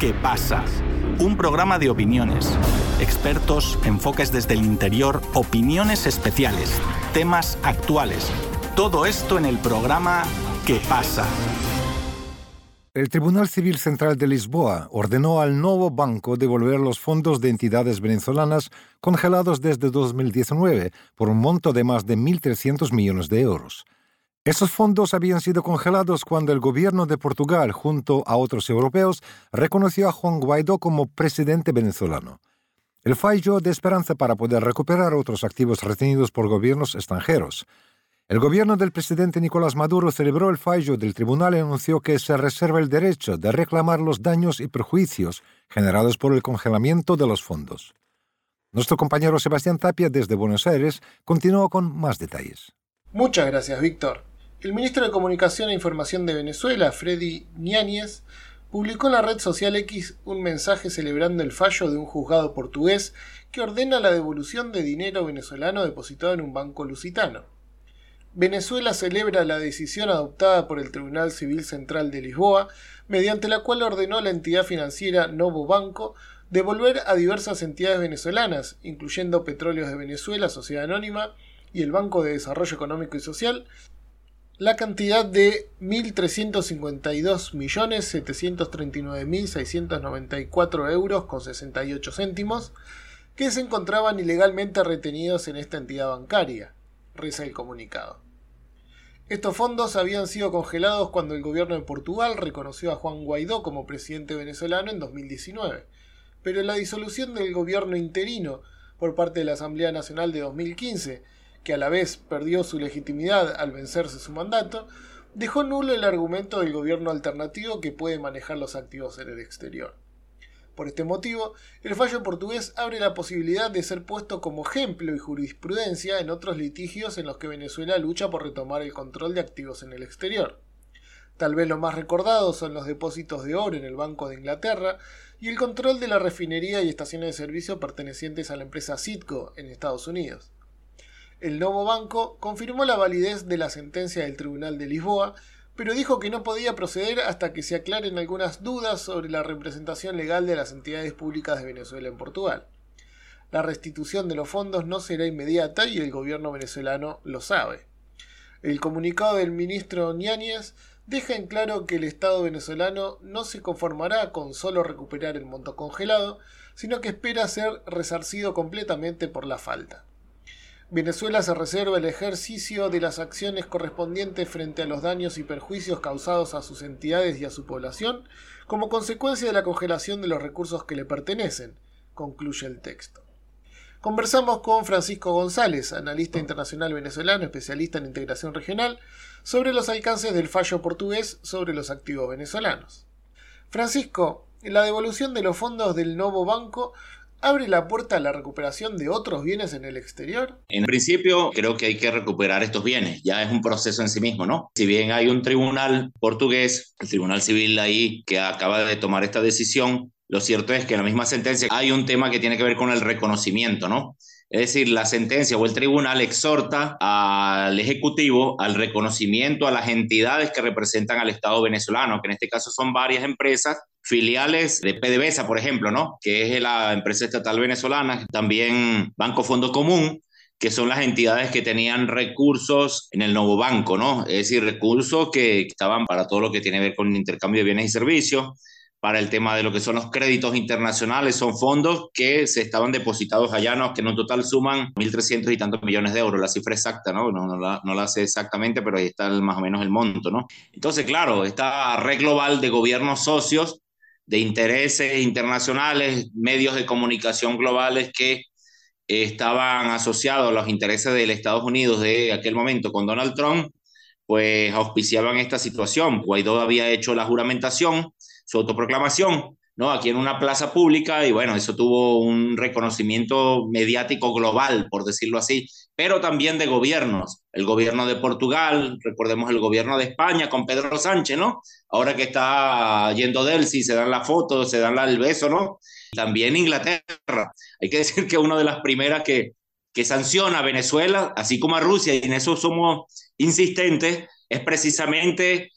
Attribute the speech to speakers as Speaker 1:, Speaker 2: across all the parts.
Speaker 1: ¿Qué pasa? Un programa de opiniones, expertos, enfoques desde el interior, opiniones especiales, temas actuales. Todo esto en el programa ¿Qué pasa?
Speaker 2: El Tribunal Civil Central de Lisboa ordenó al nuevo banco devolver los fondos de entidades venezolanas congelados desde 2019 por un monto de más de 1.300 millones de euros. Esos fondos habían sido congelados cuando el gobierno de Portugal, junto a otros europeos, reconoció a Juan Guaidó como presidente venezolano. El fallo de esperanza para poder recuperar otros activos retenidos por gobiernos extranjeros. El gobierno del presidente Nicolás Maduro celebró el fallo del tribunal y anunció que se reserva el derecho de reclamar los daños y perjuicios generados por el congelamiento de los fondos. Nuestro compañero Sebastián Tapia desde Buenos Aires continuó con más detalles.
Speaker 3: Muchas gracias, Víctor. El ministro de Comunicación e Información de Venezuela, Freddy Ñáñez, publicó en la red social X un mensaje celebrando el fallo de un juzgado portugués que ordena la devolución de dinero venezolano depositado en un banco lusitano. Venezuela celebra la decisión adoptada por el Tribunal Civil Central de Lisboa, mediante la cual ordenó a la entidad financiera Novo Banco devolver a diversas entidades venezolanas, incluyendo Petróleos de Venezuela, Sociedad Anónima y el Banco de Desarrollo Económico y Social, la cantidad de 1.352.739.694 euros con 68 céntimos que se encontraban ilegalmente retenidos en esta entidad bancaria reza el comunicado. Estos fondos habían sido congelados cuando el gobierno de Portugal reconoció a Juan Guaidó como presidente venezolano en 2019, pero la disolución del gobierno interino por parte de la Asamblea Nacional de 2015, que a la vez perdió su legitimidad al vencerse su mandato, dejó nulo el argumento del gobierno alternativo que puede manejar los activos en el exterior. Por este motivo, el fallo portugués abre la posibilidad de ser puesto como ejemplo y jurisprudencia en otros litigios en los que Venezuela lucha por retomar el control de activos en el exterior. Tal vez lo más recordado son los depósitos de oro en el Banco de Inglaterra y el control de la refinería y estaciones de servicio pertenecientes a la empresa Citgo en Estados Unidos. El nuevo banco confirmó la validez de la sentencia del Tribunal de Lisboa pero dijo que no podía proceder hasta que se aclaren algunas dudas sobre la representación legal de las entidades públicas de Venezuela en Portugal. La restitución de los fondos no será inmediata y el gobierno venezolano lo sabe. El comunicado del ministro Ñáñez deja en claro que el Estado venezolano no se conformará con solo recuperar el monto congelado, sino que espera ser resarcido completamente por la falta. Venezuela se reserva el ejercicio de las acciones correspondientes frente a los daños y perjuicios causados a sus entidades y a su población como consecuencia de la congelación de los recursos que le pertenecen, concluye el texto. Conversamos con Francisco González, analista internacional venezolano, especialista en integración regional, sobre los alcances del fallo portugués sobre los activos venezolanos. Francisco, la devolución de los fondos del nuevo banco abre la puerta a la recuperación de otros bienes en el exterior?
Speaker 4: En principio, creo que hay que recuperar estos bienes. Ya es un proceso en sí mismo, ¿no? Si bien hay un tribunal portugués, el tribunal civil ahí, que acaba de tomar esta decisión, lo cierto es que en la misma sentencia hay un tema que tiene que ver con el reconocimiento, ¿no? Es decir, la sentencia o el tribunal exhorta al Ejecutivo al reconocimiento a las entidades que representan al Estado venezolano, que en este caso son varias empresas filiales de PDVSA, por ejemplo, ¿no? que es la empresa estatal venezolana, también Banco Fondo Común, que son las entidades que tenían recursos en el nuevo banco, ¿no? Es decir, recursos que estaban para todo lo que tiene que ver con el intercambio de bienes y servicios, para el tema de lo que son los créditos internacionales, son fondos que se estaban depositados allá, ¿no? que en un total suman 1.300 y tantos millones de euros, la cifra exacta, ¿no? No, no, la, no la sé exactamente, pero ahí está más o menos el monto. ¿no? Entonces, claro, esta red global de gobiernos socios, de intereses internacionales, medios de comunicación globales que estaban asociados a los intereses del Estados Unidos de aquel momento con Donald Trump, pues auspiciaban esta situación. Guaidó había hecho la juramentación su autoproclamación, ¿no? Aquí en una plaza pública y bueno, eso tuvo un reconocimiento mediático global, por decirlo así, pero también de gobiernos. El gobierno de Portugal, recordemos el gobierno de España con Pedro Sánchez, ¿no? Ahora que está yendo de él, si se dan la foto, se dan el beso, ¿no? También Inglaterra. Hay que decir que una de las primeras que, que sanciona a Venezuela, así como a Rusia, y en eso somos insistentes, es precisamente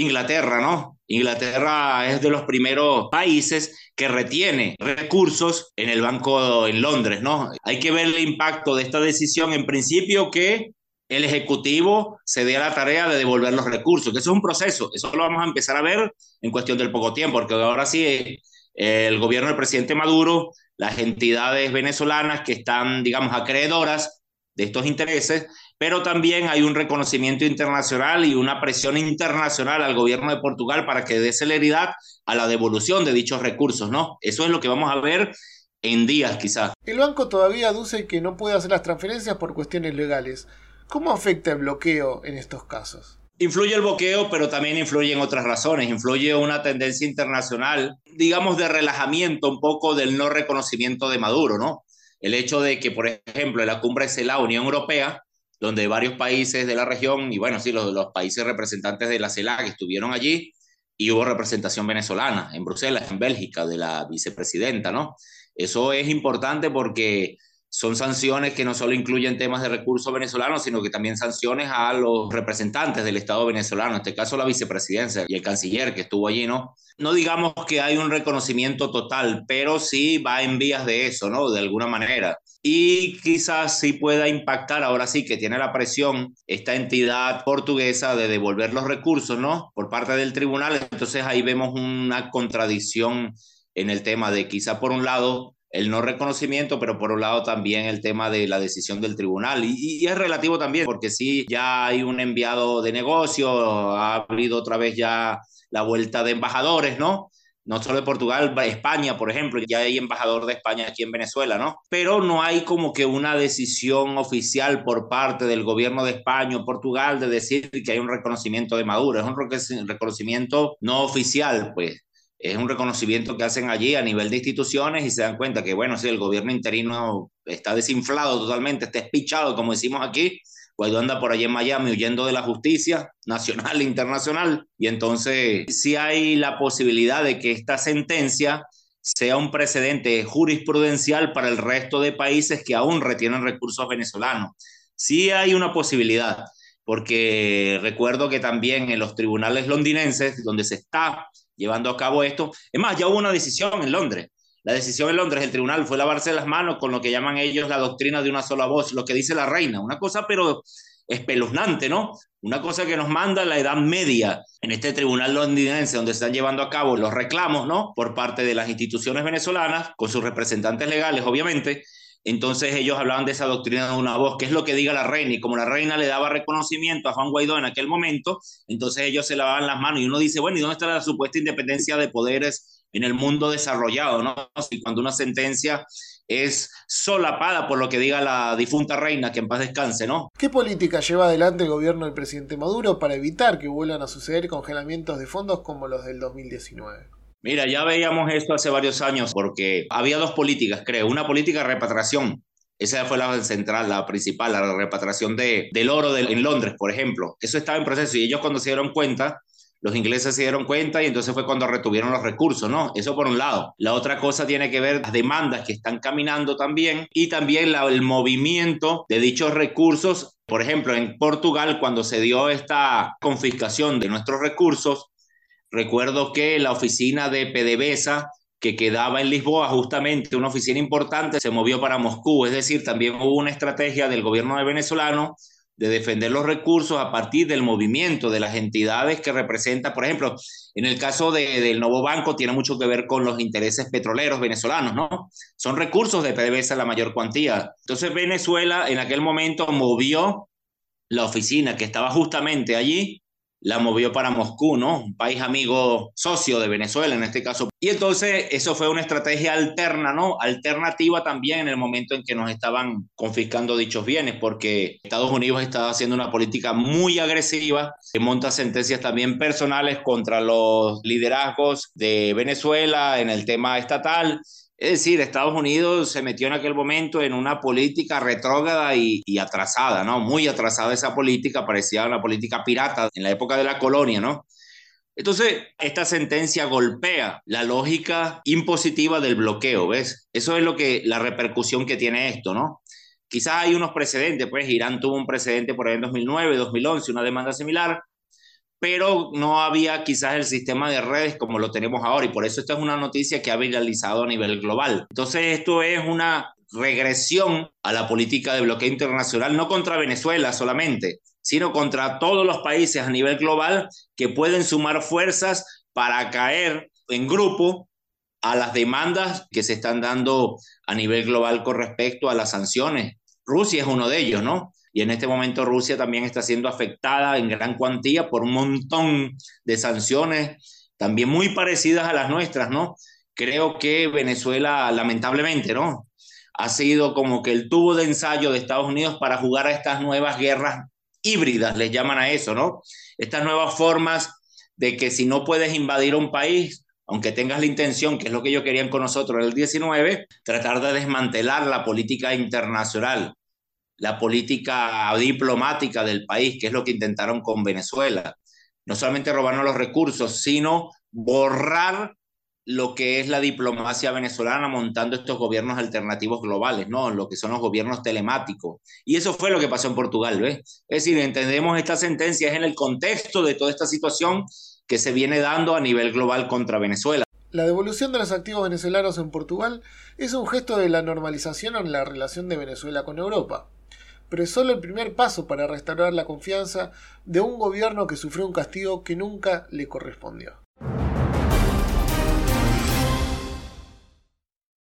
Speaker 4: Inglaterra, ¿no? Inglaterra es de los primeros países que retiene recursos en el banco en Londres, ¿no? Hay que ver el impacto de esta decisión en principio que el Ejecutivo se dé a la tarea de devolver los recursos, que eso es un proceso, eso lo vamos a empezar a ver en cuestión del poco tiempo, porque ahora sí el gobierno del presidente Maduro, las entidades venezolanas que están, digamos, acreedoras de estos intereses, pero también hay un reconocimiento internacional y una presión internacional al gobierno de Portugal para que dé celeridad a la devolución de dichos recursos, ¿no? Eso es lo que vamos a ver en días quizás.
Speaker 3: El banco todavía aduce que no puede hacer las transferencias por cuestiones legales. ¿Cómo afecta el bloqueo en estos casos?
Speaker 4: Influye el bloqueo, pero también influye en otras razones. Influye una tendencia internacional, digamos, de relajamiento un poco del no reconocimiento de Maduro, ¿no? El hecho de que, por ejemplo, en la cumbre de la Unión Europea donde varios países de la región, y bueno, sí, los, los países representantes de la CELAC estuvieron allí, y hubo representación venezolana en Bruselas, en Bélgica, de la vicepresidenta, ¿no? Eso es importante porque son sanciones que no solo incluyen temas de recursos venezolanos, sino que también sanciones a los representantes del Estado venezolano, en este caso la vicepresidencia y el canciller que estuvo allí, ¿no? No digamos que hay un reconocimiento total, pero sí va en vías de eso, ¿no? De alguna manera. Y quizás sí pueda impactar, ahora sí que tiene la presión esta entidad portuguesa de devolver los recursos, ¿no? Por parte del tribunal. Entonces ahí vemos una contradicción en el tema de quizá por un lado el no reconocimiento, pero por un lado también el tema de la decisión del tribunal. Y, es relativo también, porque sí, ya hay un enviado de negocio, ha habido otra vez ya la vuelta de embajadores, ¿no? No solo de Portugal, España, por ejemplo, ya hay embajador de España aquí en Venezuela, ¿no? Pero no hay como que una decisión oficial por parte del gobierno de España o Portugal de decir que hay un reconocimiento de Maduro. Es un reconocimiento no oficial, pues es un reconocimiento que hacen allí a nivel de instituciones y se dan cuenta que, bueno, si el gobierno interino está desinflado totalmente, está espichado, como decimos aquí, Guaidó anda por allí en Miami huyendo de la justicia nacional e internacional. Y entonces sí hay la posibilidad de que esta sentencia sea un precedente jurisprudencial para el resto de países que aún retienen recursos venezolanos. Sí hay una posibilidad, porque recuerdo que también en los tribunales londinenses, donde se está llevando a cabo esto. Es más, ya hubo una decisión en Londres. La decisión en Londres, el tribunal fue lavarse las manos con lo que llaman ellos la doctrina de una sola voz, lo que dice la reina. Una cosa, pero espeluznante, ¿no? Una cosa que nos manda la Edad Media en este tribunal londinense donde están llevando a cabo los reclamos, ¿no? Por parte de las instituciones venezolanas, con sus representantes legales, obviamente, entonces ellos hablaban de esa doctrina de una voz, que es lo que diga la reina, y como la reina le daba reconocimiento a Juan Guaidó en aquel momento, entonces ellos se lavaban las manos y uno dice, bueno, ¿y dónde está la supuesta independencia de poderes en el mundo desarrollado? ¿no? Si cuando una sentencia es solapada por lo que diga la difunta reina, que en paz descanse, ¿no?
Speaker 3: ¿Qué política lleva adelante el gobierno del presidente Maduro para evitar que vuelvan a suceder congelamientos de fondos como los del 2019?
Speaker 4: Mira, ya veíamos esto hace varios años porque había dos políticas, creo. Una política de repatriación. Esa fue la central, la principal, la repatriación de, del oro en Londres, por ejemplo. Eso estaba en proceso y ellos cuando se dieron cuenta, los ingleses se dieron cuenta y entonces fue cuando retuvieron los recursos, ¿no? Eso por un lado. La otra cosa tiene que ver las demandas que están caminando también y también el movimiento de dichos recursos. Por ejemplo, en Portugal, cuando se dio esta confiscación de nuestros recursos, Recuerdo que la oficina de PDVSA, que quedaba en Lisboa, justamente una oficina importante, se movió para Moscú. Es decir, también hubo una estrategia del gobierno venezolano de defender los recursos a partir del movimiento de las entidades que representa, por ejemplo, en el caso del nuevo banco tiene mucho que ver con los intereses petroleros venezolanos, ¿no? Son recursos de PDVSA la mayor cuantía. Entonces Venezuela en aquel momento movió la oficina que estaba justamente allí la movió para Moscú, ¿no? Un país amigo socio de Venezuela en este caso. Y entonces eso fue una estrategia alterna, ¿no? Alternativa también en el momento en que nos estaban confiscando dichos bienes, porque Estados Unidos estaba haciendo una política muy agresiva, que monta sentencias también personales contra los liderazgos de Venezuela en el tema estatal es decir, Estados Unidos se metió en aquel momento en una política retrógrada y, atrasada, ¿no? Muy atrasada esa política, parecía una política pirata en la época de la colonia, ¿no? Entonces, esta sentencia golpea la lógica impositiva del bloqueo, ¿ves? Eso es lo que, la repercusión que tiene esto, ¿no? Quizás hay unos precedentes, pues Irán tuvo un precedente por ahí en 2009, 2011, una demanda similar, pero no había quizás el sistema de redes como lo tenemos ahora y por eso esta es una noticia que ha viralizado a nivel global. Entonces esto es una regresión a la política de bloqueo internacional, no contra Venezuela solamente, sino contra todos los países a nivel global que pueden sumar fuerzas para caer en grupo a las demandas que se están dando a nivel global con respecto a las sanciones. Rusia es uno de ellos, ¿no? Y en este momento Rusia también está siendo afectada en gran cuantía por un montón de sanciones, también muy parecidas a las nuestras, ¿no? Creo que Venezuela, lamentablemente, ¿no? Ha sido como que el tubo de ensayo de Estados Unidos para jugar a estas nuevas guerras híbridas, les llaman a eso, ¿no? Estas nuevas formas de que si no puedes invadir un país, aunque tengas la intención, que es lo que ellos querían con nosotros en el 19, tratar de desmantelar la política internacional, la política diplomática del país, que es lo que intentaron con Venezuela. No solamente robarnos los recursos, sino borrar lo que es la diplomacia venezolana montando estos gobiernos alternativos globales, ¿no? Lo que son los gobiernos telemáticos. Y eso fue lo que pasó en Portugal, ¿ves? Es decir, entendemos esta sentencia en el contexto de toda esta situación que se viene dando a nivel global contra Venezuela.
Speaker 3: La devolución de los activos venezolanos en Portugal es un gesto de la normalización en la relación de Venezuela con Europa, pero es solo el primer paso para restaurar la confianza de un gobierno que sufrió un castigo que nunca le correspondió.